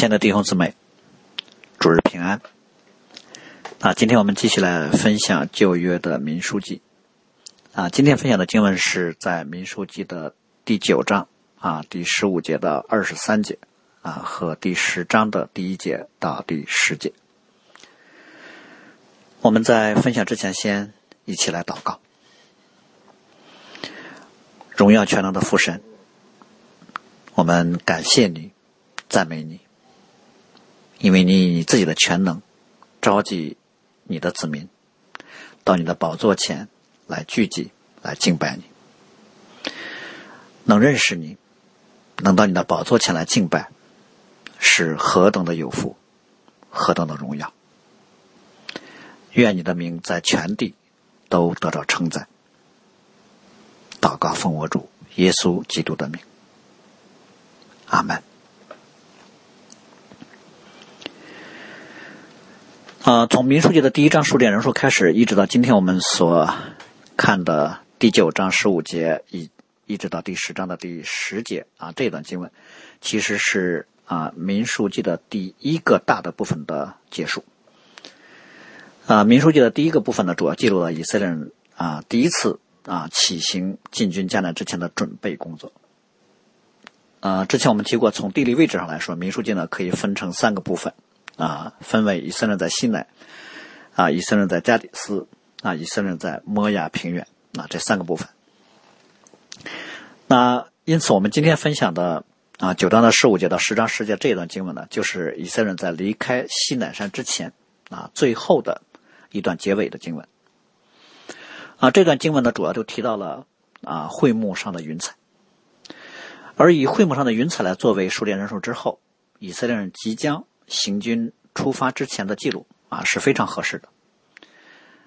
亲爱的弟兄姊妹，主日平安。啊，今天我们继续来分享旧约的民书记。啊，今天分享的经文是在民书记的第九章啊第十五节到二十三节啊和第十章的第一节到第十节。我们在分享之前，先一起来祷告。荣耀全能的父神，我们感谢你，赞美你，因为你以你自己的全能召集你的子民到你的宝座前来聚集，来敬拜你。能认识你，能到你的宝座前来敬拜，是何等的有福，何等的荣耀！愿你的名在全地都得到称赞。祷告奉我主耶稣基督的名，阿门。啊，从民数记的第一章数点人数开始，一直到今天我们所看的第九章十五节，一一直到第十章的第十节啊，这段经文其实是啊民数记的第一个大的部分的结束。啊，民数记的第一个部分呢，主要记录了以色列人啊第一次。啊，起行进军迦南之前的准备工作。啊，之前我们提过，从地理位置上来说，民数记呢可以分成三个部分，啊，分为以色列在西奈，啊，以色列在加底斯，啊，以色列在摩亚平原，啊，这三个部分。那因此，我们今天分享的啊九章的十五节到十章十节这一段经文呢，就是以色列在离开西乃山之前啊最后的一段结尾的经文。啊，这段经文呢，主要就提到了啊，会幕上的云彩，而以会幕上的云彩来作为数列人数之后，以色列人即将行军出发之前的记录啊，是非常合适的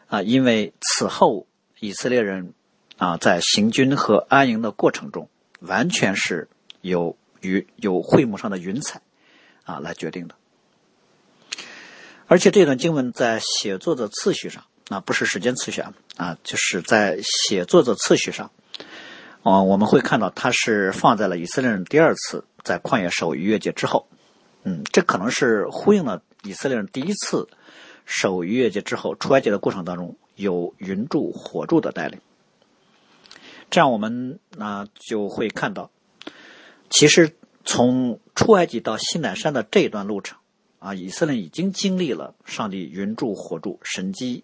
啊，因为此后以色列人啊，在行军和安营的过程中，完全是由于有会幕上的云彩啊来决定的，而且这段经文在写作的次序上。啊，不是时间次序啊，啊，就是在写作的次序上，啊，我们会看到它是放在了以色列人第二次在旷野守逾越节之后，嗯，这可能是呼应了以色列人第一次守逾越节之后出埃及的过程当中有云柱火柱的带领，这样我们啊就会看到，其实从出埃及到西乃山的这一段路程啊，以色列已经经历了上帝云柱火柱神机。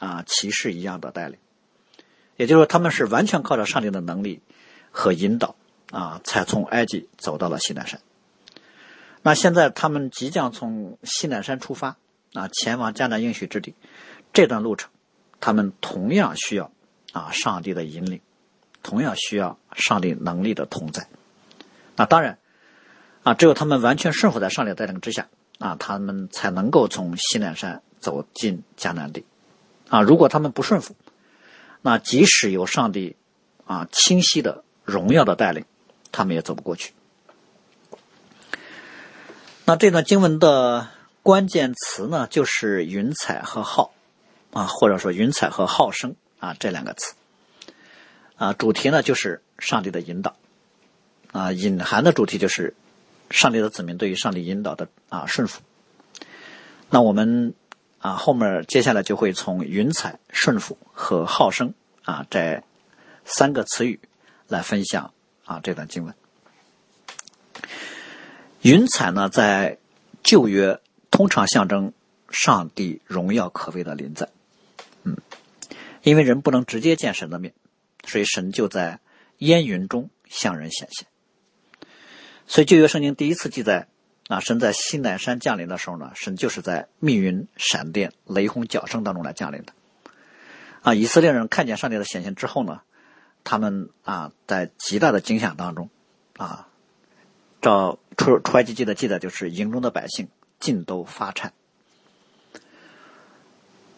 啊，骑士一样的带领，也就是说，他们是完全靠着上帝的能力和引导啊，才从埃及走到了西南山。那现在他们即将从西南山出发啊，前往迦南应许之地，这段路程，他们同样需要啊上帝的引领，同样需要上帝能力的同在。那当然啊，只有他们完全顺服在上帝带领之下啊，他们才能够从西南山走进迦南地。啊，如果他们不顺服，那即使有上帝啊清晰的荣耀的带领，他们也走不过去。那这段经文的关键词呢，就是云彩和号啊，或者说云彩和号声啊这两个词啊，主题呢就是上帝的引导啊，隐含的主题就是上帝的子民对于上帝引导的啊顺服。那我们。啊，后面接下来就会从云彩、顺服和号声啊这三个词语来分享啊这段经文。云彩呢，在旧约通常象征上帝荣耀可畏的临在，嗯，因为人不能直接见神的面，所以神就在烟云中向人显现。所以旧约圣经第一次记载。啊，神在西南山降临的时候呢，神就是在密云、闪电、雷轰、角声当中来降临的。啊，以色列人看见上帝的显现之后呢，他们啊，在极大的惊吓当中，啊，照出出埃及记的记载，就是营中的百姓尽都发颤。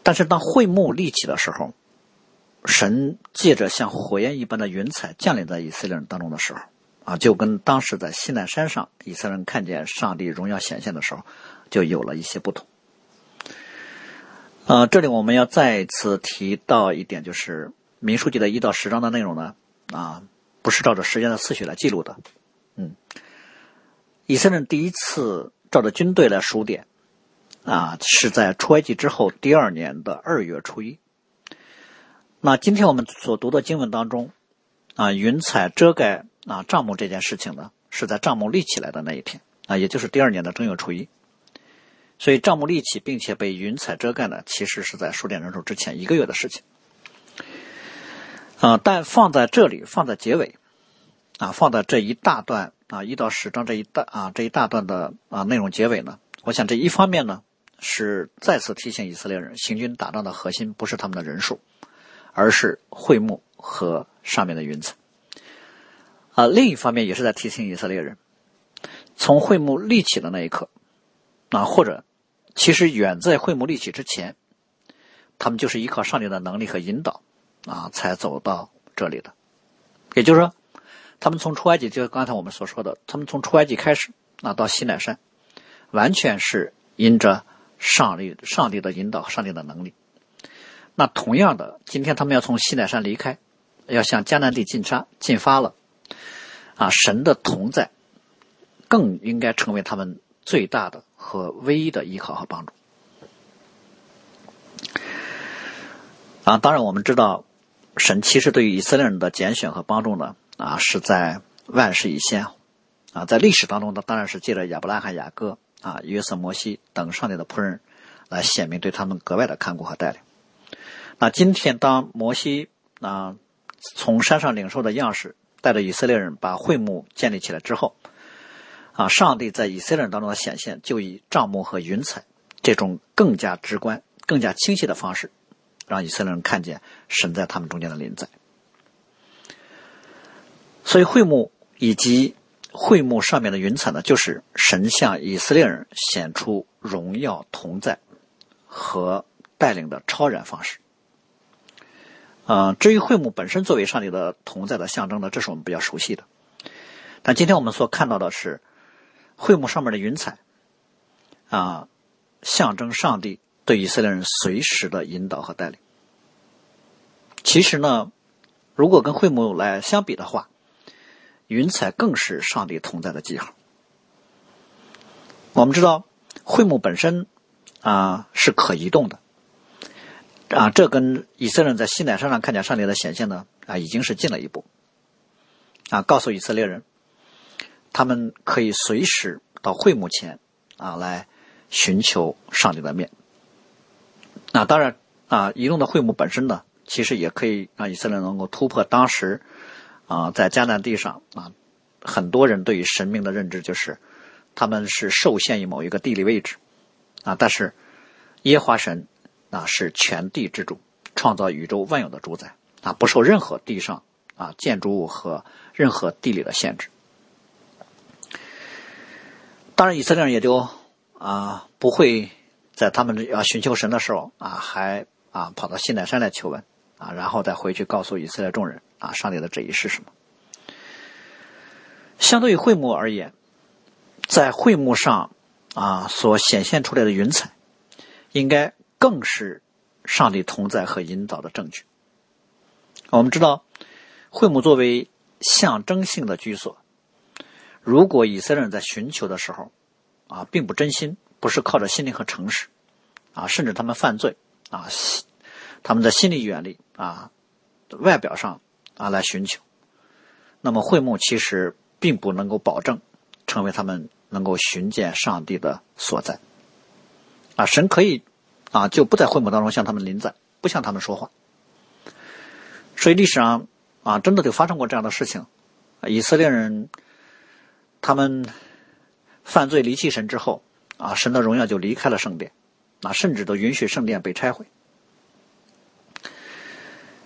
但是当会幕立起的时候，神借着像火焰一般的云彩降临在以色列人当中的时候。啊，就跟当时在西奈山上以色列人看见上帝荣耀显现的时候，就有了一些不同。呃，这里我们要再次提到一点，就是《民书记》的一到十章的内容呢，啊，不是照着时间的次序来记录的。嗯，以色列人第一次照着军队来数点，啊，是在出埃及之后第二年的二月初一。那今天我们所读的经文当中，啊，云彩遮盖啊帐幕这件事情呢，是在帐幕立起来的那一天，啊，也就是第二年的正月初一。所以帐幕立起并且被云彩遮盖呢，其实是在数点人数之前一个月的事情。啊，但放在这里，放在结尾，啊，放在这一大段啊一到十章这一大啊这一大段的啊内容结尾呢，我想这一方面呢是再次提醒以色列人，行军打仗的核心不是他们的人数。而是会幕和上面的云彩，啊，另一方面也是在提醒以色列人，从会幕立起的那一刻，啊，或者其实远在会幕立起之前，他们就是依靠上帝的能力和引导，啊，才走到这里的。也就是说，他们从出埃及，就刚才我们所说的，他们从出埃及开始，啊，到西奈山，完全是因着上帝、上帝的引导和上帝的能力。那同样的，今天他们要从西奈山离开，要向迦南地进发进发了，啊，神的同在更应该成为他们最大的和唯一的依靠和帮助。啊，当然我们知道，神其实对于以色列人的拣选和帮助呢，啊，是在万事以先，啊，在历史当中呢，当然是借着亚伯拉罕、雅各、啊约瑟、摩西等上帝的仆人来显明对他们格外的看顾和带领。那今天，当摩西啊从山上领受的样式，带着以色列人把会幕建立起来之后，啊，上帝在以色列人当中的显现，就以帐幕和云彩这种更加直观、更加清晰的方式，让以色列人看见神在他们中间的临在。所以，会幕以及会幕上面的云彩呢，就是神向以色列人显出荣耀同在和带领的超然方式。啊，至于会幕本身作为上帝的同在的象征呢，这是我们比较熟悉的。但今天我们所看到的是，会幕上面的云彩，啊，象征上帝对以色列人随时的引导和带领。其实呢，如果跟会幕来相比的话，云彩更是上帝同在的记号。我们知道，会幕本身啊是可移动的。啊，这跟以色列人在西奈山上看见上帝的显现呢，啊，已经是进了一步。啊，告诉以色列人，他们可以随时到会幕前，啊，来寻求上帝的面。那当然，啊，移动的会幕本身呢，其实也可以让以色列能够突破当时，啊，在迦南地上啊，很多人对于神明的认知就是，他们是受限于某一个地理位置，啊，但是耶华神。啊是全地之主，创造宇宙万有的主宰啊，不受任何地上啊建筑物和任何地理的限制。当然，以色列人也就啊不会在他们要寻求神的时候啊，还啊跑到西奈山来求问啊，然后再回去告诉以色列众人啊，上帝的旨意是什么。相对于会幕而言，在会幕上啊所显现出来的云彩，应该。更是上帝同在和引导的证据。我们知道，会幕作为象征性的居所，如果以色列人在寻求的时候，啊，并不真心，不是靠着心灵和诚实，啊，甚至他们犯罪，啊，他们在心理远离，啊，外表上啊来寻求，那么会幕其实并不能够保证成为他们能够寻见上帝的所在。啊，神可以。啊，就不在会幕当中向他们临在，不向他们说话。所以历史上啊，真的就发生过这样的事情。以色列人他们犯罪离弃神之后，啊，神的荣耀就离开了圣殿，啊，甚至都允许圣殿被拆毁。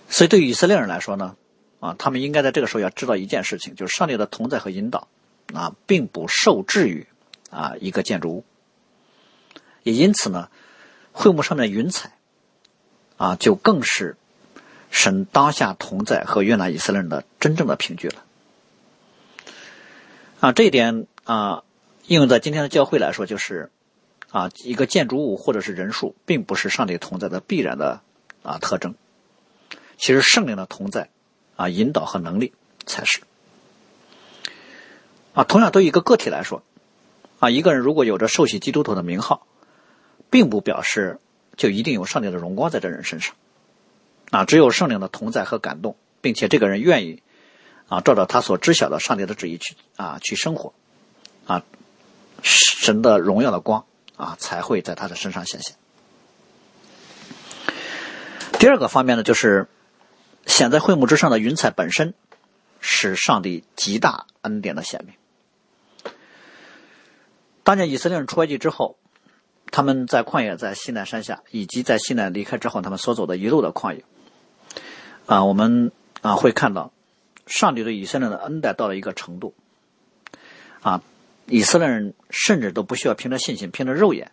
所以对于以色列人来说呢，啊，他们应该在这个时候要知道一件事情，就是上帝的同在和引导，啊，并不受制于啊一个建筑物，也因此呢。会幕上面的云彩，啊，就更是神当下同在和悦纳以色列人的真正的凭据了。啊，这一点啊，应用在今天的教会来说，就是啊，一个建筑物或者是人数，并不是上帝同在的必然的啊特征。其实圣灵的同在啊，引导和能力才是。啊，同样对于一个个体来说，啊，一个人如果有着受洗基督徒的名号，并不表示就一定有上帝的荣光在这人身上。啊，只有圣灵的同在和感动，并且这个人愿意啊，照着他所知晓的上帝的旨意去啊去生活，啊，神的荣耀的光啊才会在他的身上显现。第二个方面呢，就是显在会幕之上的云彩本身是上帝极大恩典的显明。当年以色列人出埃及之后，他们在旷野，在西奈山下，以及在西奈离开之后，他们所走的一路的旷野，啊，我们啊会看到上帝对以色列人的恩待到了一个程度，啊，以色列人甚至都不需要凭着信心，凭着肉眼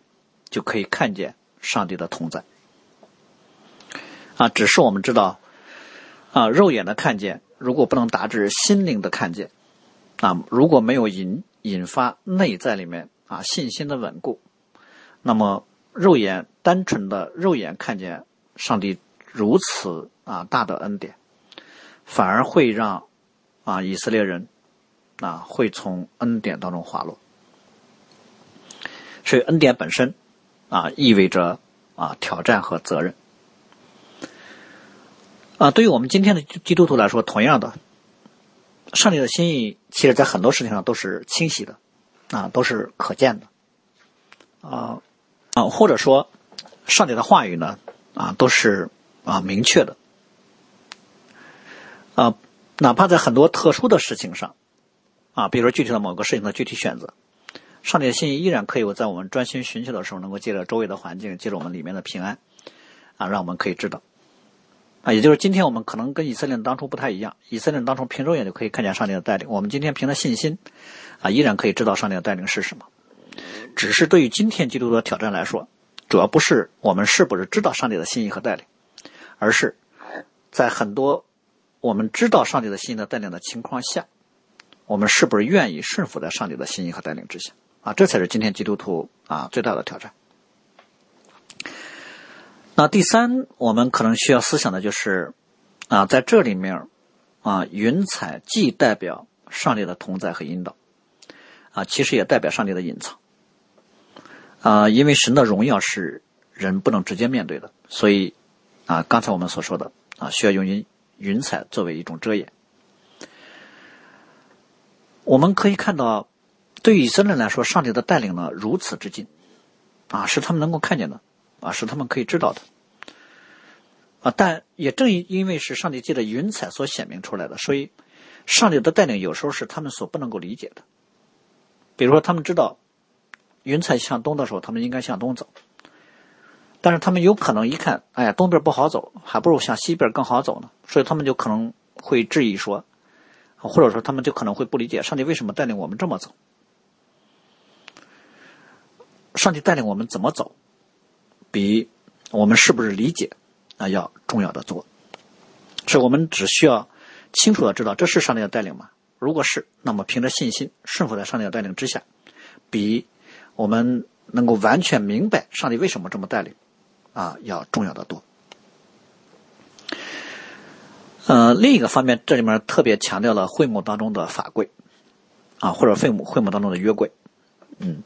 就可以看见上帝的同在。啊，只是我们知道，啊，肉眼的看见，如果不能达至心灵的看见，啊，如果没有引引发内在里面啊信心的稳固，那么肉眼单纯的肉眼看见上帝如此啊大的恩典，反而会让啊以色列人啊会从恩典当中滑落。所以恩典本身啊意味着啊挑战和责任。啊，对于我们今天的基督徒来说，同样的，上帝的心意，其实在很多事情上都是清晰的，啊，都是可见的，啊，啊，或者说，上帝的话语呢，啊，都是啊明确的，啊，哪怕在很多特殊的事情上，啊，比如说具体的某个事情的具体选择，上帝的心意依然可以在我们专心寻求的时候，能够借着周围的环境，借着我们里面的平安，啊，让我们可以知道。啊，也就是今天我们可能跟以色列当初不太一样，以色列当初凭肉眼就可以看见上帝的带领，我们今天凭着信心，啊，依然可以知道上帝的带领是什么。只是对于今天基督徒的挑战来说，主要不是我们是不是知道上帝的心意和带领，而是在很多我们知道上帝的心意的带领的情况下，我们是不是愿意顺服在上帝的心意和带领之下？啊，这才是今天基督徒啊最大的挑战。那第三，我们可能需要思想的就是，啊，在这里面，啊，云彩既代表上帝的同在和引导，啊，其实也代表上帝的隐藏，啊，因为神的荣耀是人不能直接面对的，所以，啊，刚才我们所说的，啊，需要用云云彩作为一种遮掩。我们可以看到，对于以色列来说，上帝的带领呢如此之近，啊，是他们能够看见的。啊，是他们可以知道的，啊，但也正因为是上帝借着云彩所显明出来的，所以上帝的带领有时候是他们所不能够理解的。比如说，他们知道云彩向东的时候，他们应该向东走，但是他们有可能一看，哎呀，东边不好走，还不如向西边更好走呢，所以他们就可能会质疑说，或者说他们就可能会不理解上帝为什么带领我们这么走，上帝带领我们怎么走？比我们是不是理解啊要重要的多，是我们只需要清楚的知道这是上帝的带领吗？如果是，那么凭着信心顺服在上帝的带领之下，比我们能够完全明白上帝为什么这么带领啊要重要的多。呃，另一个方面，这里面特别强调了会幕当中的法柜啊，或者会幕会幕当中的约柜，嗯。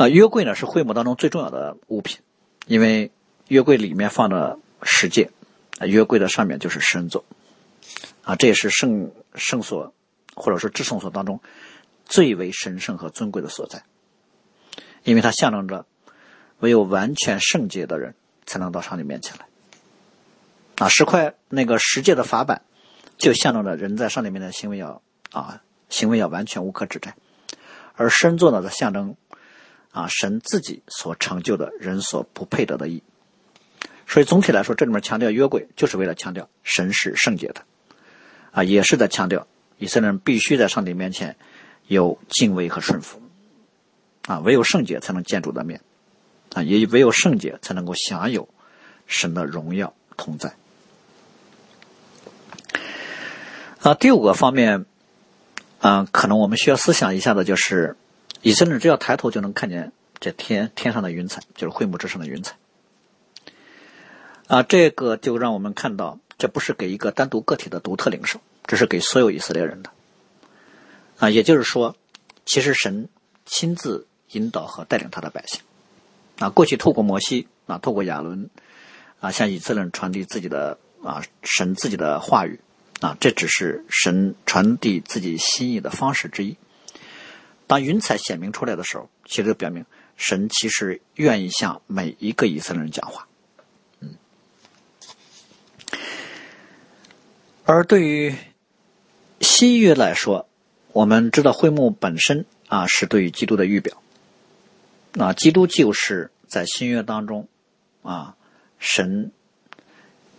啊，约柜呢是会幕当中最重要的物品，因为约柜里面放着十诫，啊，约柜的上面就是神座，啊，这也是圣圣所或者说至圣所当中最为神圣和尊贵的所在，因为它象征着唯有完全圣洁的人才能到上帝面前来，啊，十块那个十诫的法版就象征着人在上帝面前行为要啊行为要完全无可指摘，而神座呢则象征。啊，神自己所成就的人所不配得的义，所以总体来说，这里面强调约柜，就是为了强调神是圣洁的，啊，也是在强调以色列人必须在上帝面前有敬畏和顺服，啊，唯有圣洁才能见主的面，啊，也唯有圣洁才能够享有神的荣耀同在。啊，第五个方面，啊，可能我们需要思想一下的就是。以色列只要抬头就能看见这天天上的云彩，就是会幕之上的云彩。啊，这个就让我们看到，这不是给一个单独个体的独特领受，这是给所有以色列人的。啊，也就是说，其实神亲自引导和带领他的百姓。啊，过去透过摩西啊，透过亚伦啊，向以色列人传递自己的啊神自己的话语啊，这只是神传递自己心意的方式之一。当云彩显明出来的时候，其实就表明神其实愿意向每一个以色列人讲话。嗯，而对于新约来说，我们知道会幕本身啊是对于基督的预表。那基督就是在新约当中啊神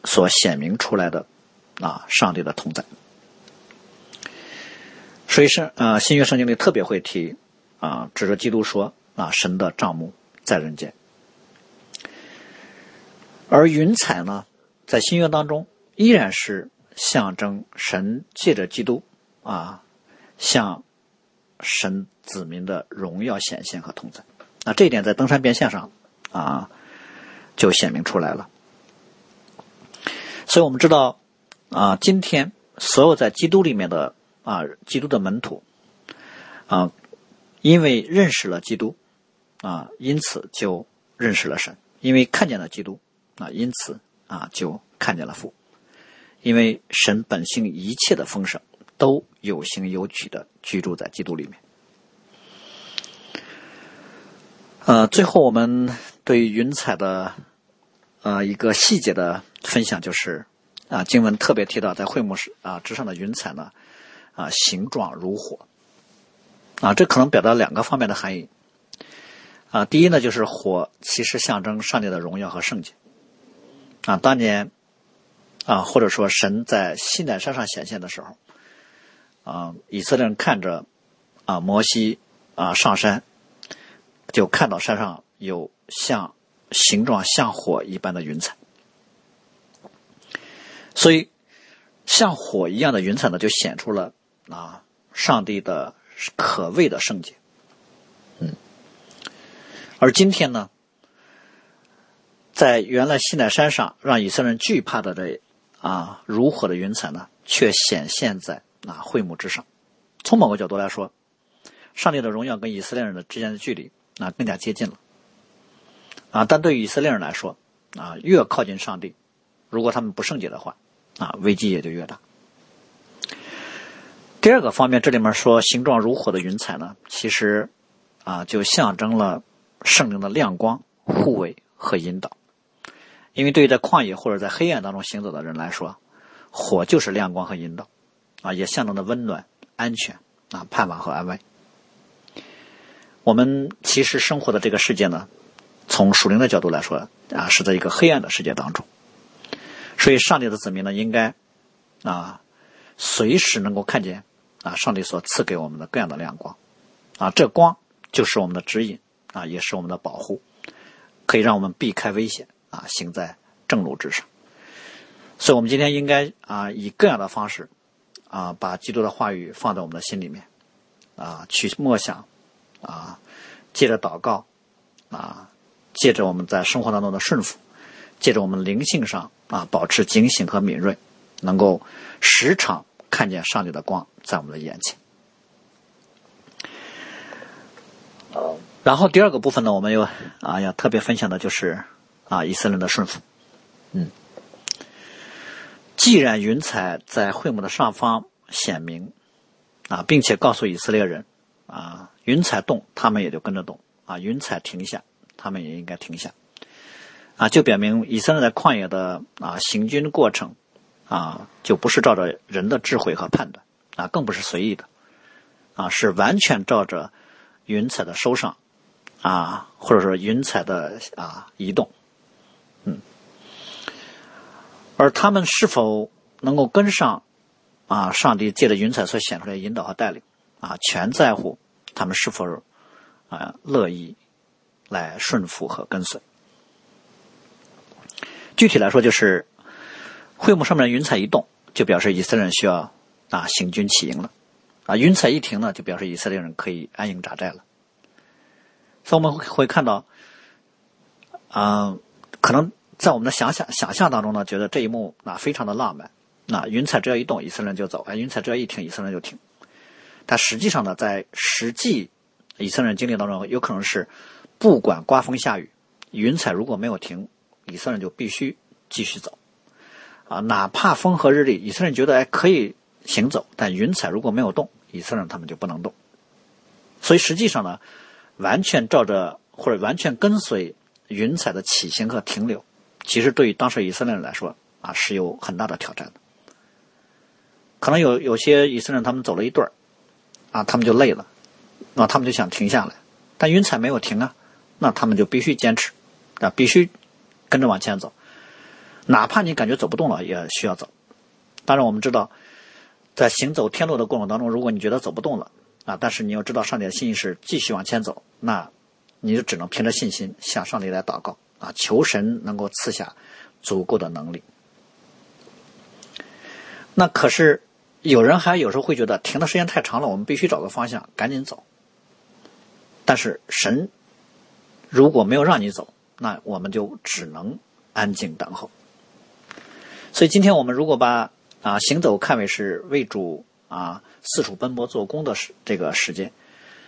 所显明出来的啊上帝的同在。所以是啊，新约圣经里特别会提啊，指着基督说啊，神的帐幕在人间。而云彩呢，在新约当中依然是象征神借着基督啊，向神子民的荣耀显现和同在。那这一点在登山变相上啊，就显明出来了。所以我们知道啊，今天所有在基督里面的。啊，基督的门徒啊，因为认识了基督啊，因此就认识了神；因为看见了基督啊，因此啊就看见了父。因为神本性一切的丰盛都有形有体的居住在基督里面。呃，最后我们对云彩的呃一个细节的分享就是啊，经文特别提到在会幕时啊之上的云彩呢。啊，形状如火，啊，这可能表达两个方面的含义。啊，第一呢，就是火其实象征上帝的荣耀和圣洁。啊，当年啊，或者说神在西奈山上显现的时候，啊，以色列人看着啊摩西啊上山，就看到山上有像形状像火一般的云彩，所以像火一样的云彩呢，就显出了。啊，上帝的可畏的圣洁，嗯，而今天呢，在原来西奈山上让以色列人惧怕的这啊如火的云彩呢，却显现在啊会幕之上。从某个角度来说，上帝的荣耀跟以色列人的之间的距离啊更加接近了。啊，但对于以色列人来说，啊越靠近上帝，如果他们不圣洁的话，啊危机也就越大。第二个方面，这里面说形状如火的云彩呢，其实啊就象征了圣灵的亮光、护卫和引导。因为对于在旷野或者在黑暗当中行走的人来说，火就是亮光和引导，啊也象征着温暖、安全啊盼望和安慰。我们其实生活的这个世界呢，从属灵的角度来说啊，是在一个黑暗的世界当中，所以上帝的子民呢，应该啊随时能够看见。啊，上帝所赐给我们的各样的亮光，啊，这光就是我们的指引，啊，也是我们的保护，可以让我们避开危险，啊，行在正路之上。所以，我们今天应该啊，以各样的方式，啊，把基督的话语放在我们的心里面，啊，去默想，啊，借着祷告，啊，借着我们在生活当中的顺服，借着我们灵性上啊，保持警醒和敏锐，能够时常。看见上帝的光在我们的眼前。然后第二个部分呢，我们又啊要特别分享的就是啊以色列的顺服。嗯，既然云彩在会幕的上方显明啊，并且告诉以色列人啊，云彩动，他们也就跟着动啊；云彩停下，他们也应该停下啊，就表明以色列在旷野的啊行军过程。啊，就不是照着人的智慧和判断，啊，更不是随意的，啊，是完全照着云彩的收上，啊，或者说云彩的啊移动，嗯，而他们是否能够跟上啊，上帝借着云彩所显出来引导和带领，啊，全在乎他们是否啊乐意来顺服和跟随。具体来说，就是。会幕上面的云彩一动，就表示以色列人需要啊行军起营了，啊云彩一停呢，就表示以色列人可以安营扎寨了。所以我们会看到，啊，可能在我们的想象想象当中呢，觉得这一幕啊非常的浪漫。那云彩只要一动，以色列人就走；哎，云彩只要一停，以色列人就停。但实际上呢，在实际以色列人经历当中，有可能是不管刮风下雨，云彩如果没有停，以色列人就必须继续走。啊，哪怕风和日丽，以色列人觉得哎可以行走，但云彩如果没有动，以色列人他们就不能动。所以实际上呢，完全照着或者完全跟随云彩的起行和停留，其实对于当时以色列人来说啊是有很大的挑战的。可能有有些以色列人他们走了一段，啊，他们就累了，那他们就想停下来，但云彩没有停啊，那他们就必须坚持，啊，必须跟着往前走，哪怕你感觉走不动了，也需要走。当然，我们知道，在行走天路的过程当中，如果你觉得走不动了，啊，但是你要知道上帝的心意是继续往前走，那你就只能凭着信心向上帝来祷告啊，求神能够赐下足够的能力。那可是有人还有时候会觉得停的时间太长了，我们必须找个方向赶紧走。但是神如果没有让你走，那我们就只能安静等候。所以今天我们如果把啊行走看为是为主。啊，四处奔波做工的时这个时间，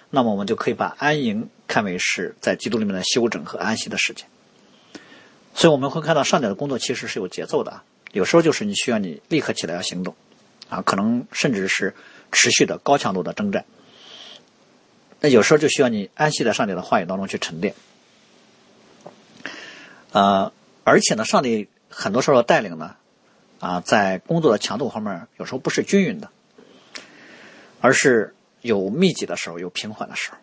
那么我们就可以把安营看为是在基督里面的休整和安息的时间。所以我们会看到上帝的工作其实是有节奏的，有时候就是你需要你立刻起来要行动，啊，可能甚至是持续的高强度的征战。那有时候就需要你安息在上帝的话语当中去沉淀。呃，而且呢，上帝很多时候带领呢，啊，在工作的强度方面有时候不是均匀的。而是有密集的时候，有平缓的时候，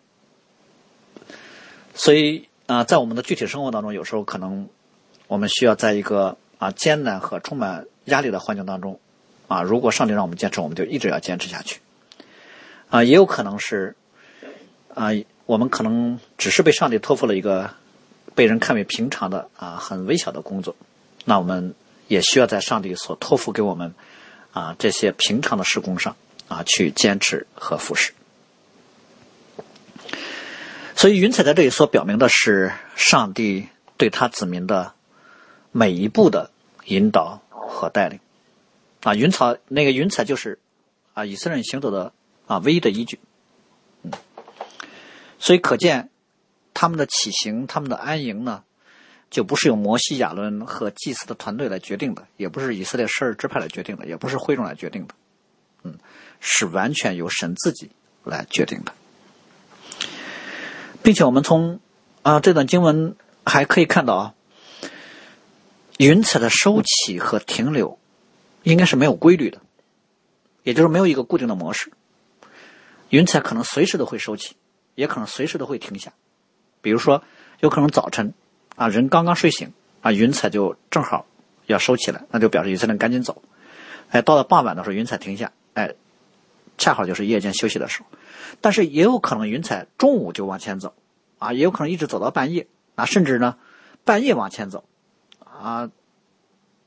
所以啊，在我们的具体生活当中，有时候可能我们需要在一个啊艰难和充满压力的环境当中啊，如果上帝让我们坚持，我们就一直要坚持下去啊，也有可能是啊，我们可能只是被上帝托付了一个被人看为平常的啊很微小的工作，那我们也需要在上帝所托付给我们啊这些平常的施工上。啊，去坚持和服侍。所以云彩在这里所表明的是上帝对他子民的每一步的引导和带领。啊，云彩那个云彩就是啊以色列人行走的啊唯一的依据。嗯，所以可见他们的起行、他们的安营呢，就不是由摩西、亚伦和祭司的团队来决定的，也不是以色列十二支派来决定的，也不是会众来决定的。嗯。是完全由神自己来决定的，并且我们从啊这段经文还可以看到啊，云彩的收起和停留应该是没有规律的，也就是没有一个固定的模式。云彩可能随时都会收起，也可能随时都会停下。比如说，有可能早晨啊人刚刚睡醒啊，云彩就正好要收起来，那就表示以色列赶紧走。哎，到了傍晚的时候，云彩停下，哎。恰好就是夜间休息的时候，但是也有可能云彩中午就往前走，啊，也有可能一直走到半夜，啊，甚至呢，半夜往前走，啊，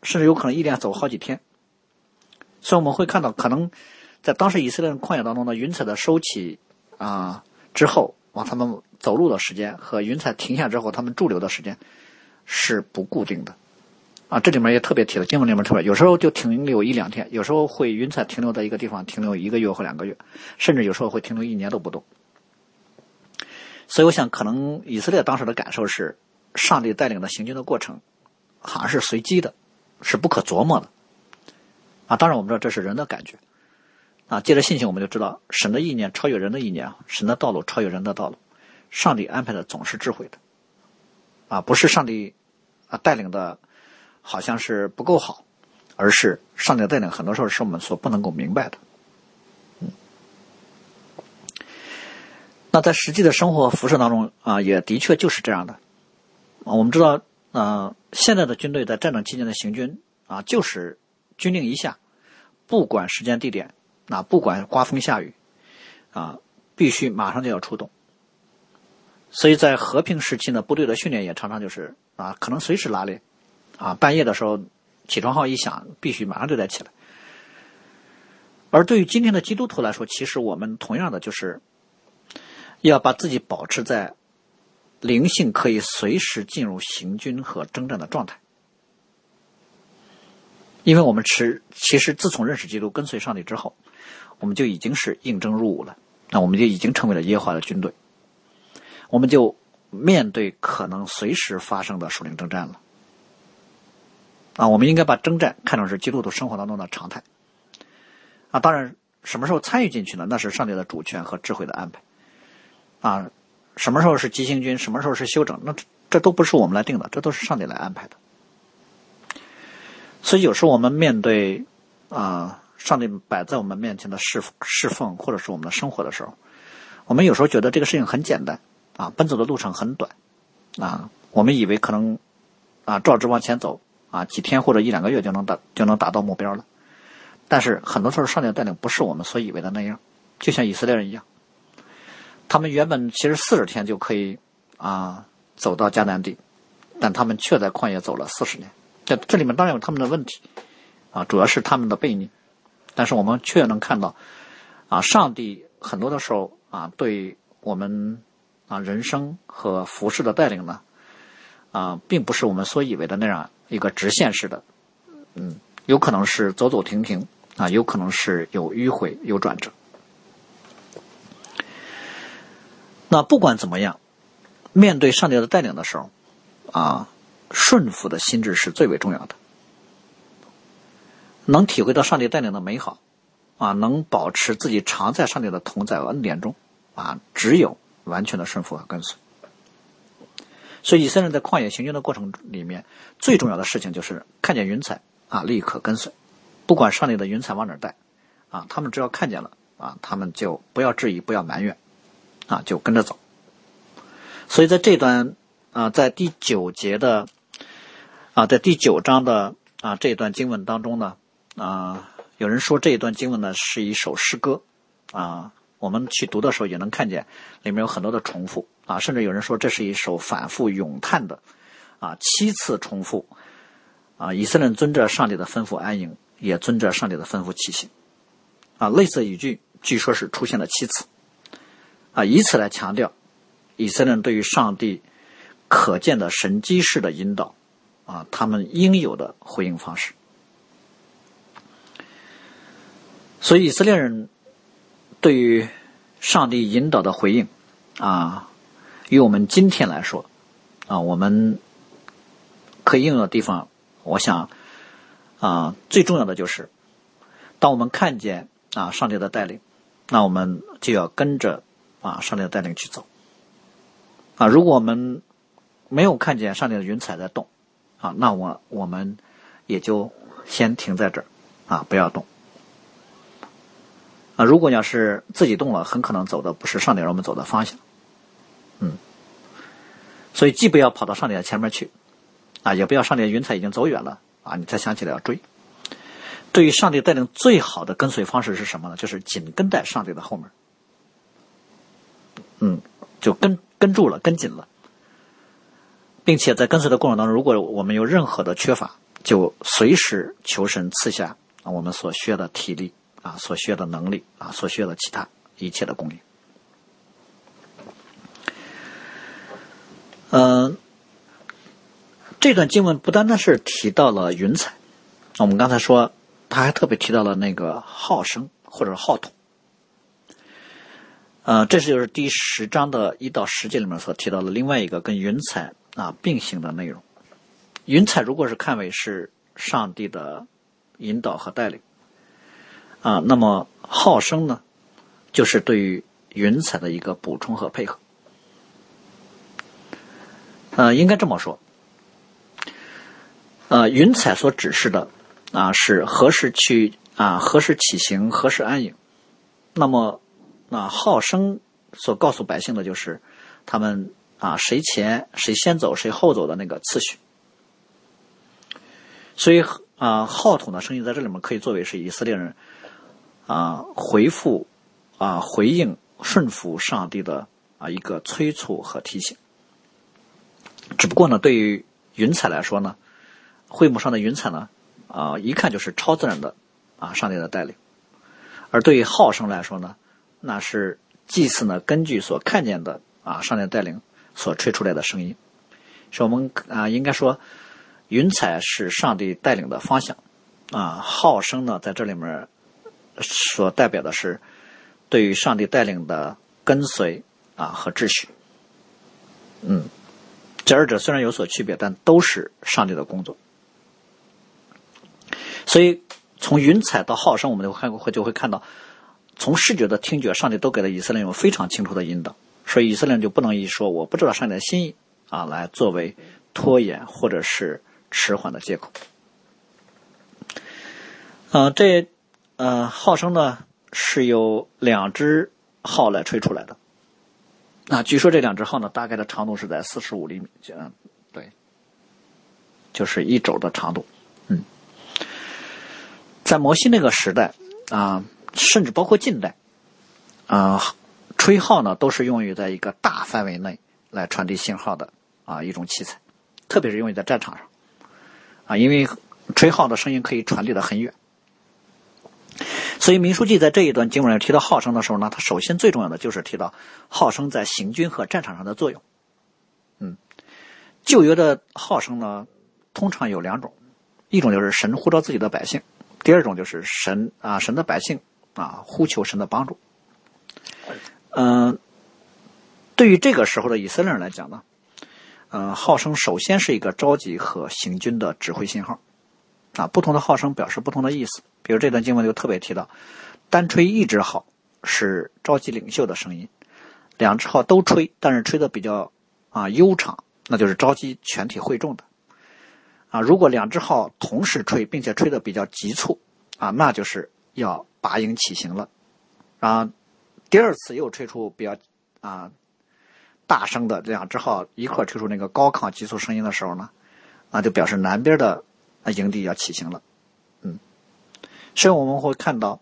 甚至有可能一连走好几天。所以我们会看到，可能在当时以色列人旷野当中呢，云彩的收起啊之后，往他们走路的时间和云彩停下之后他们驻留的时间是不固定的。啊，这里面也特别提了，经文里面特别，有时候就停留一两天，有时候会云彩停留在一个地方停留一个月或两个月，甚至有时候会停留一年都不动。所以我想，可能以色列当时的感受是，上帝带领的行军的过程，好像是随机的，是不可琢磨的。啊，当然我们知道这是人的感觉。啊，借着信心，我们就知道神的意念超越人的意念，神的道路超越人的道路，上帝安排的总是智慧的。啊，不是上帝啊带领的。好像是不够好，而是上帝带领，很多时候是我们所不能够明白的。嗯，那在实际的生活辐射当中啊，也的确就是这样的。我们知道，呃，现在的军队在战争期间的行军啊，就是军令一下，不管时间地点，啊，不管刮风下雨，啊，必须马上就要出动。所以在和平时期呢，部队的训练也常常就是啊，可能随时拉练。啊，半夜的时候，起床号一响，必须马上就得起来。而对于今天的基督徒来说，其实我们同样的就是要把自己保持在灵性可以随时进入行军和征战的状态，因为我们持其实自从认识基督、跟随上帝之后，我们就已经是应征入伍了。那我们就已经成为了耶和华的军队，我们就面对可能随时发生的属灵征战了。啊，我们应该把征战看成是基督徒生活当中的常态。啊，当然，什么时候参与进去呢？那是上帝的主权和智慧的安排。啊，什么时候是急行军，什么时候是休整，那这都不是我们来定的，这都是上帝来安排的。所以有时候我们面对啊，上帝摆在我们面前的侍侍奉，或者是我们的生活的时候，我们有时候觉得这个事情很简单啊，奔走的路程很短啊，我们以为可能啊照直往前走。啊，几天或者一两个月就能达就能达到目标了，但是很多时候上帝的带领不是我们所以为的那样，就像以色列人一样，他们原本其实四十天就可以啊走到迦南地，但他们却在旷野走了四十年。这这里面当然有他们的问题啊，主要是他们的悖逆，但是我们却能看到啊，上帝很多的时候啊，对我们啊人生和服饰的带领呢啊，并不是我们所以为的那样。一个直线式的，嗯，有可能是走走停停啊，有可能是有迂回有转折。那不管怎么样，面对上帝的带领的时候，啊，顺服的心智是最为重要的。能体会到上帝带领的美好，啊，能保持自己常在上帝的同在恩典中，啊，只有完全的顺服和跟随。所以以色列人在旷野行军的过程里面，最重要的事情就是看见云彩啊，立刻跟随，不管上帝的云彩往哪带，啊，他们只要看见了啊，他们就不要质疑，不要埋怨，啊，就跟着走。所以在这段啊，在第九节的啊，在第九章的啊这一段经文当中呢，啊，有人说这一段经文呢是一首诗歌，啊。我们去读的时候也能看见，里面有很多的重复啊，甚至有人说这是一首反复咏叹的，啊，七次重复，啊，以色列人遵着上帝的吩咐安营，也遵着上帝的吩咐骑行，啊，类似语句据说是出现了七次，啊，以此来强调以色列人对于上帝可见的神机式的引导，啊，他们应有的回应方式，所以以色列人。对于上帝引导的回应，啊，与我们今天来说，啊，我们可以应用的地方，我想，啊，最重要的就是，当我们看见啊上帝的带领，那我们就要跟着啊上帝的带领去走。啊，如果我们没有看见上帝的云彩在动，啊，那我我们也就先停在这儿，啊，不要动。啊，如果要是自己动了，很可能走的不是上帝让我们走的方向，嗯，所以既不要跑到上帝的前面去，啊，也不要上帝的云彩已经走远了，啊，你才想起来要追。对于上帝带领最好的跟随方式是什么呢？就是紧跟在上帝的后面，嗯，就跟跟住了，跟紧了，并且在跟随的过程当中，如果我们有任何的缺乏，就随时求神赐下我们所需要的体力。啊，所需要的能力啊，所需要的其他一切的供应。嗯，这段经文不单单是提到了云彩，我们刚才说，他还特别提到了那个号声或者号筒。呃，这是就是第十章的一到十节里面所提到的另外一个跟云彩啊并行的内容。云彩如果是看为是上帝的引导和带领。啊，那么号声呢，就是对于云彩的一个补充和配合。呃，应该这么说，呃，云彩所指示的啊是何时去啊何时起行何时安营，那么啊号声所告诉百姓的就是他们啊谁前谁先走谁后走的那个次序。所以啊号筒的声音在这里面可以作为是以色列人。啊，回复啊，回应顺服上帝的啊一个催促和提醒。只不过呢，对于云彩来说呢，会幕上的云彩呢，啊，一看就是超自然的啊，上帝的带领；而对于号声来说呢，那是祭祀呢根据所看见的啊，上帝带领所吹出来的声音。是我们啊，应该说，云彩是上帝带领的方向啊，号声呢，在这里面。所代表的是对于上帝带领的跟随啊和秩序。嗯，这二者虽然有所区别，但都是上帝的工作。所以从云彩到号声，我们就会看会就会看到，从视觉的听觉，上帝都给了以色列人非常清楚的引导。所以以色列人就不能以说我不知道上帝的心意啊，来作为拖延或者是迟缓的借口。呃，这呃号声呢是由两只号来吹出来的。那据说这两只号呢，大概的长度是在四十五厘米，嗯，对，就是一轴的长度。嗯，在摩西那个时代啊，甚至包括近代啊。吹号呢，都是用于在一个大范围内来传递信号的啊一种器材，特别是用于在战场上啊，因为吹号的声音可以传递的很远。所以《民书记》在这一段经文里提到号声的时候呢，他首先最重要的就是提到号声在行军和战场上的作用。嗯，旧约的号声呢，通常有两种，一种就是神呼召自己的百姓，第二种就是神啊神的百姓啊呼求神的帮助。嗯，对于这个时候的以色列人来讲呢，呃，号声首先是一个召集和行军的指挥信号，啊，不同的号声表示不同的意思。比如这段经文就特别提到，单吹一只号是召集领袖的声音，两只号都吹，但是吹的比较啊悠长，那就是召集全体会众的。啊，如果两只号同时吹，并且吹的比较急促，啊，那就是要拔营起行了，啊。第二次又吹出比较啊大声的两只号一块吹出那个高亢急促声音的时候呢，那就表示南边的营地要起行了，嗯，所以我们会看到，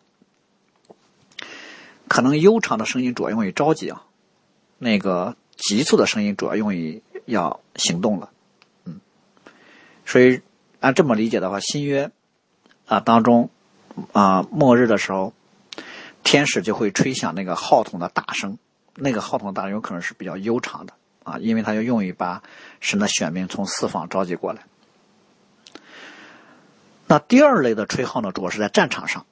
可能悠长的声音主要用于着急啊，那个急促的声音主要用于要行动了，嗯，所以按这么理解的话，新约啊当中啊末日的时候。天使就会吹响那个号筒的大声，那个号筒大声有可能是比较悠长的啊，因为它要用于把神的选民从四方召集过来。那第二类的吹号呢，主要是在战场上，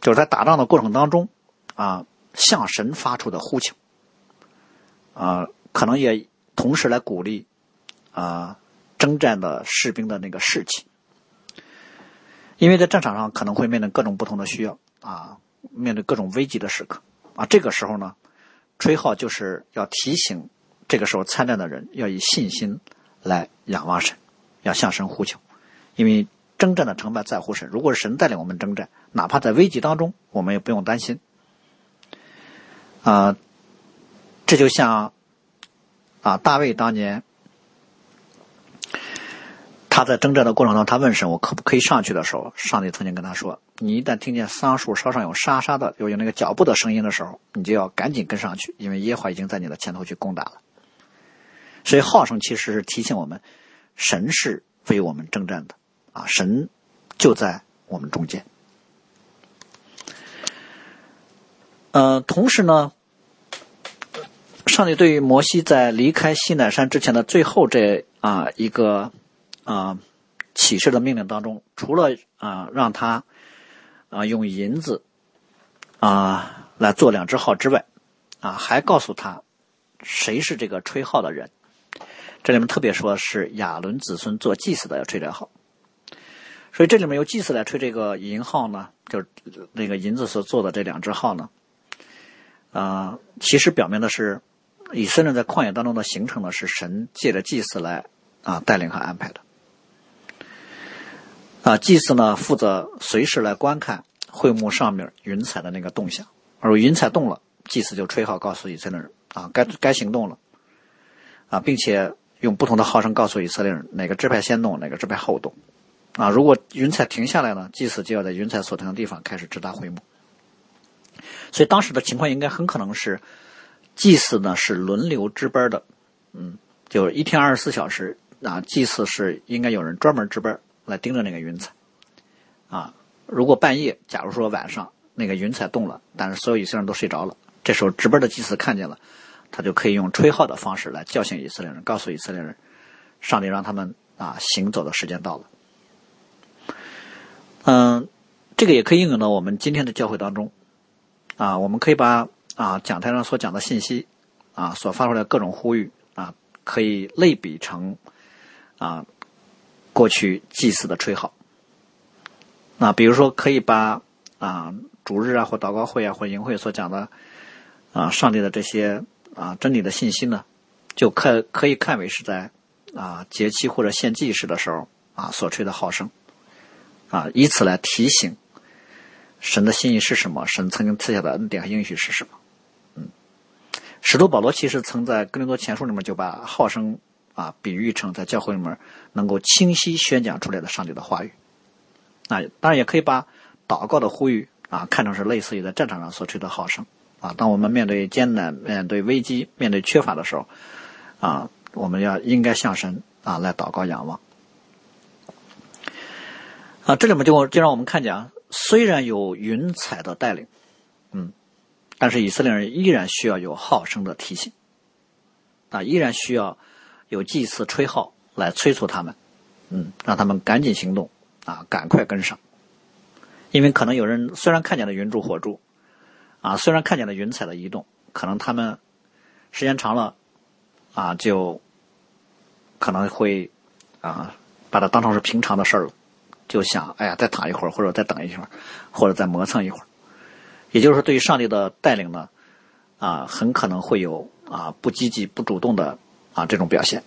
就是在打仗的过程当中啊，向神发出的呼求。啊，可能也同时来鼓励啊征战的士兵的那个士气，因为在战场上可能会面临各种不同的需要啊。面对各种危急的时刻，啊，这个时候呢，吹号就是要提醒这个时候参战的人要以信心来仰望神，要向神呼求，因为征战的成败在乎神。如果是神带领我们征战，哪怕在危机当中，我们也不用担心。啊，这就像啊，大卫当年。他在征战的过程中，他问神：“我可不可以上去？”的时候，上帝曾经跟他说：“你一旦听见桑树梢上有沙沙的，有有那个脚步的声音的时候，你就要赶紧跟上去，因为耶和华已经在你的前头去攻打了。”所以号声其实是提醒我们，神是为我们征战的啊，神就在我们中间。呃，同时呢，上帝对于摩西在离开西乃山之前的最后这啊一个。啊，启示的命令当中，除了啊让他啊用银子啊来做两只号之外，啊还告诉他谁是这个吹号的人。这里面特别说是亚伦子孙做祭祀的要吹这号，所以这里面由祭祀来吹这个银号呢，就是那个银子所做的这两只号呢，啊其实表明的是以色列在旷野当中的形成呢是神借着祭祀来啊带领和安排的。啊，祭司呢负责随时来观看会幕上面云彩的那个动向，而云彩动了，祭司就吹号告诉以色列人啊，该该行动了，啊，并且用不同的号声告诉以色列人哪个支派先动，哪个支派后动，啊，如果云彩停下来呢，祭司就要在云彩所停的地方开始直达会幕。所以当时的情况应该很可能是，祭司呢是轮流值班的，嗯，就一天二十四小时啊，祭司是应该有人专门值班。来盯着那个云彩，啊，如果半夜，假如说晚上那个云彩动了，但是所有以色列人都睡着了，这时候值班的祭司看见了，他就可以用吹号的方式来叫醒以色列人，告诉以色列人，上帝让他们啊行走的时间到了。嗯，这个也可以应用到我们今天的教会当中，啊，我们可以把啊讲台上所讲的信息啊所发出来各种呼吁啊，可以类比成啊过去祭祀的吹号。那比如说，可以把啊主日啊或祷告会啊或营会所讲的啊上帝的这些啊真理的信息呢，就看可以看为是在啊节期或者献祭时的时候啊所吹的号声啊，以此来提醒。神的心意是什么？神曾经赐下的恩典和应许是什么？嗯，使徒保罗其实曾在哥林多前书里面就把号声啊比喻成在教会里面能够清晰宣讲出来的上帝的话语。啊，当然也可以把祷告的呼吁啊看成是类似于在战场上所吹的号声啊。当我们面对艰难、面对危机、面对缺乏的时候啊，我们要应该向神啊来祷告仰望。啊，这里面就就让我们看见啊。虽然有云彩的带领，嗯，但是以色列人依然需要有号声的提醒，啊，依然需要有祭祀吹号来催促他们，嗯，让他们赶紧行动，啊，赶快跟上，因为可能有人虽然看见了云柱火柱，啊，虽然看见了云彩的移动，可能他们时间长了，啊，就可能会啊把它当成是平常的事儿了。就想，哎呀，再躺一会儿，或者再等一会儿，或者再磨蹭一会儿。也就是说，对于上帝的带领呢，啊，很可能会有啊不积极、不主动的啊这种表现。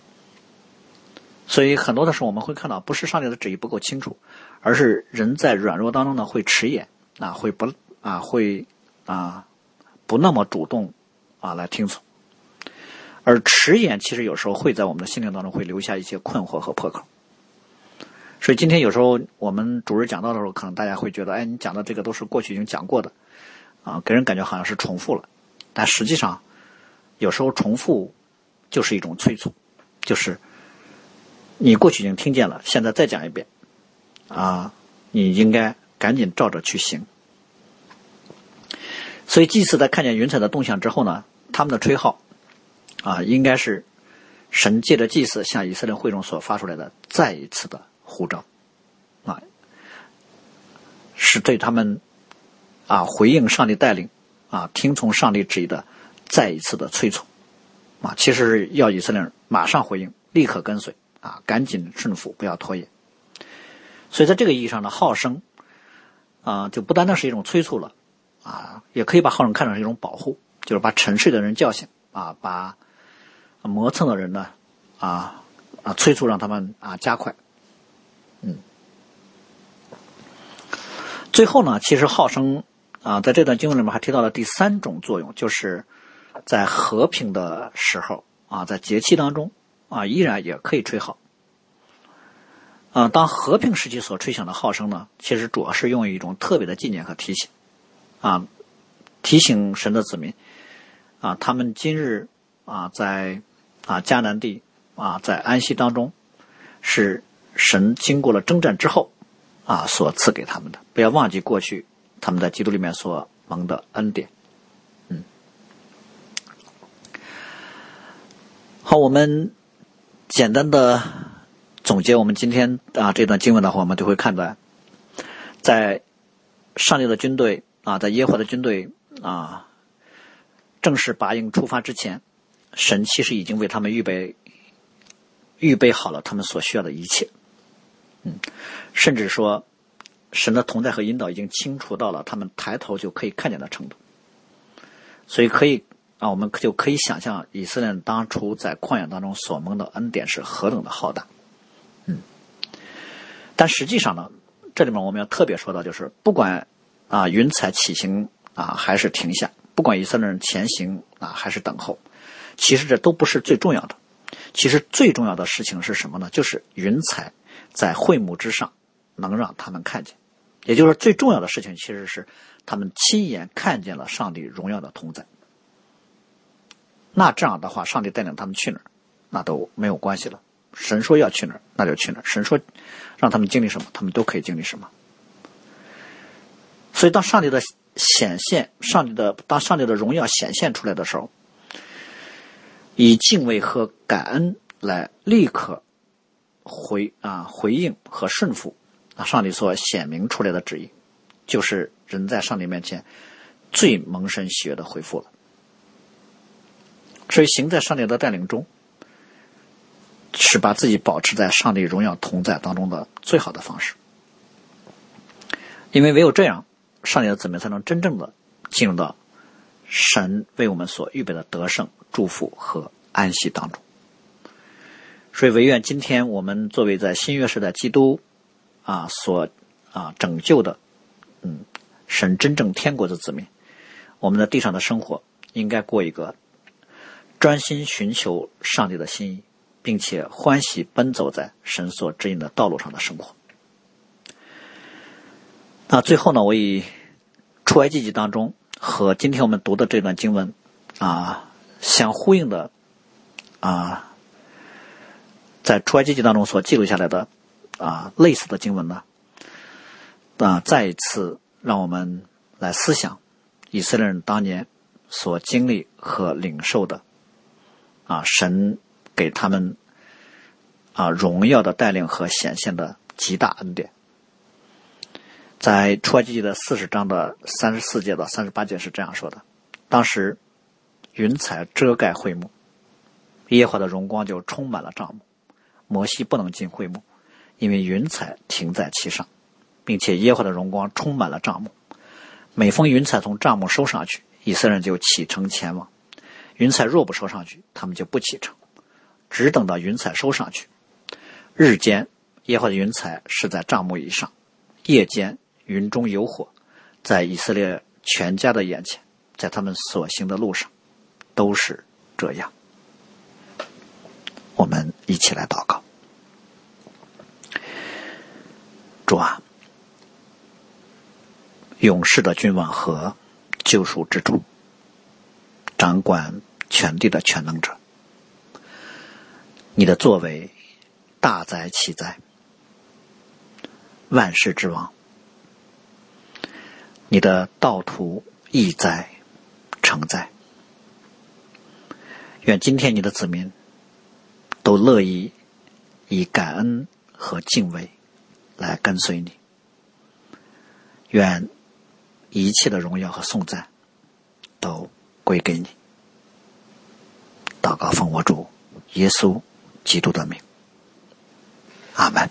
所以很多的时候，我们会看到，不是上帝的旨意不够清楚，而是人在软弱当中呢会迟延啊，会不啊会啊不那么主动啊来听从。而迟延其实有时候会在我们的心灵当中会留下一些困惑和破口。所以今天有时候我们主日讲到的时候，可能大家会觉得，哎，你讲的这个都是过去已经讲过的，啊，给人感觉好像是重复了。但实际上，有时候重复就是一种催促，就是你过去已经听见了，现在再讲一遍，啊，你应该赶紧照着去行。所以祭司在看见云彩的动向之后呢，他们的吹号，啊，应该是神借着祭司向以色列会众所发出来的再一次的。护照，啊，是对他们啊回应上帝带领啊听从上帝旨意的再一次的催促啊，其实要以色列人马上回应，立刻跟随啊，赶紧顺服，不要拖延。所以在这个意义上呢号声啊，就不单单是一种催促了啊，也可以把号声看成是一种保护，就是把沉睡的人叫醒啊，把磨蹭的人呢啊啊催促让他们啊加快。嗯，最后呢，其实号声啊，在这段经文里面还提到了第三种作用，就是在和平的时候啊，在节气当中啊，依然也可以吹号。啊，当和平时期所吹响的号声呢，其实主要是用于一种特别的纪念和提醒啊，提醒神的子民啊，他们今日啊，在啊迦南地啊，在安息当中是。神经过了征战之后，啊，所赐给他们的，不要忘记过去他们在基督里面所蒙的恩典。嗯，好，我们简单的总结我们今天啊这段经文的话，我们就会看到，在上帝的军队啊，在耶和华的军队啊正式拔营出发之前，神其实已经为他们预备预备好了他们所需要的一切。嗯，甚至说，神的同在和引导已经清除到了他们抬头就可以看见的程度，所以可以啊，我们就可以想象以色列当初在旷野当中所蒙的恩典是何等的浩大。嗯，但实际上呢，这里面我们要特别说到，就是不管啊云彩起行啊还是停下，不管以色列人前行啊还是等候，其实这都不是最重要的。其实最重要的事情是什么呢？就是云彩。在会幕之上，能让他们看见，也就是最重要的事情，其实是他们亲眼看见了上帝荣耀的同在。那这样的话，上帝带领他们去哪儿，那都没有关系了。神说要去哪儿，那就去哪儿；神说让他们经历什么，他们都可以经历什么。所以，当上帝的显现，上帝的当上帝的荣耀显现出来的时候，以敬畏和感恩来立刻。回啊，回应和顺服啊，上帝所显明出来的旨意，就是人在上帝面前最蒙神喜悦的回复了。所以，行在上帝的带领中，是把自己保持在上帝荣耀同在当中的最好的方式。因为唯有这样，上帝的子民才能真正的进入到神为我们所预备的得胜、祝福和安息当中。所以，唯愿今天我们作为在新约时代基督啊所啊拯救的，嗯，神真正天国的子民，我们在地上的生活应该过一个专心寻求上帝的心意，并且欢喜奔走在神所指引的道路上的生活。那最后呢，我以出埃及记当中和今天我们读的这段经文啊相呼应的啊。在出埃及记当中所记录下来的啊类似的经文呢，啊再一次让我们来思想以色列人当年所经历和领受的啊神给他们啊荣耀的带领和显现的极大恩典。在出埃及记的四十章的三十四节到三十八节是这样说的：当时云彩遮盖会幕，耶和华的荣光就充满了帐幕。摩西不能进会幕，因为云彩停在其上，并且耶和华的荣光充满了帐幕。每逢云彩从帐幕收上去，以色列人就启程前往；云彩若不收上去，他们就不启程，只等到云彩收上去。日间，耶和华的云彩是在帐幕以上；夜间，云中有火，在以色列全家的眼前，在他们所行的路上，都是这样。我们一起来祷告。主啊，勇士的君王和救赎之主，掌管全地的全能者，你的作为大哉奇哉，万世之王，你的道途亦哉成哉。愿今天你的子民。都乐意以感恩和敬畏来跟随你，愿一切的荣耀和颂赞都归给你。祷告奉我主耶稣基督的名，阿门。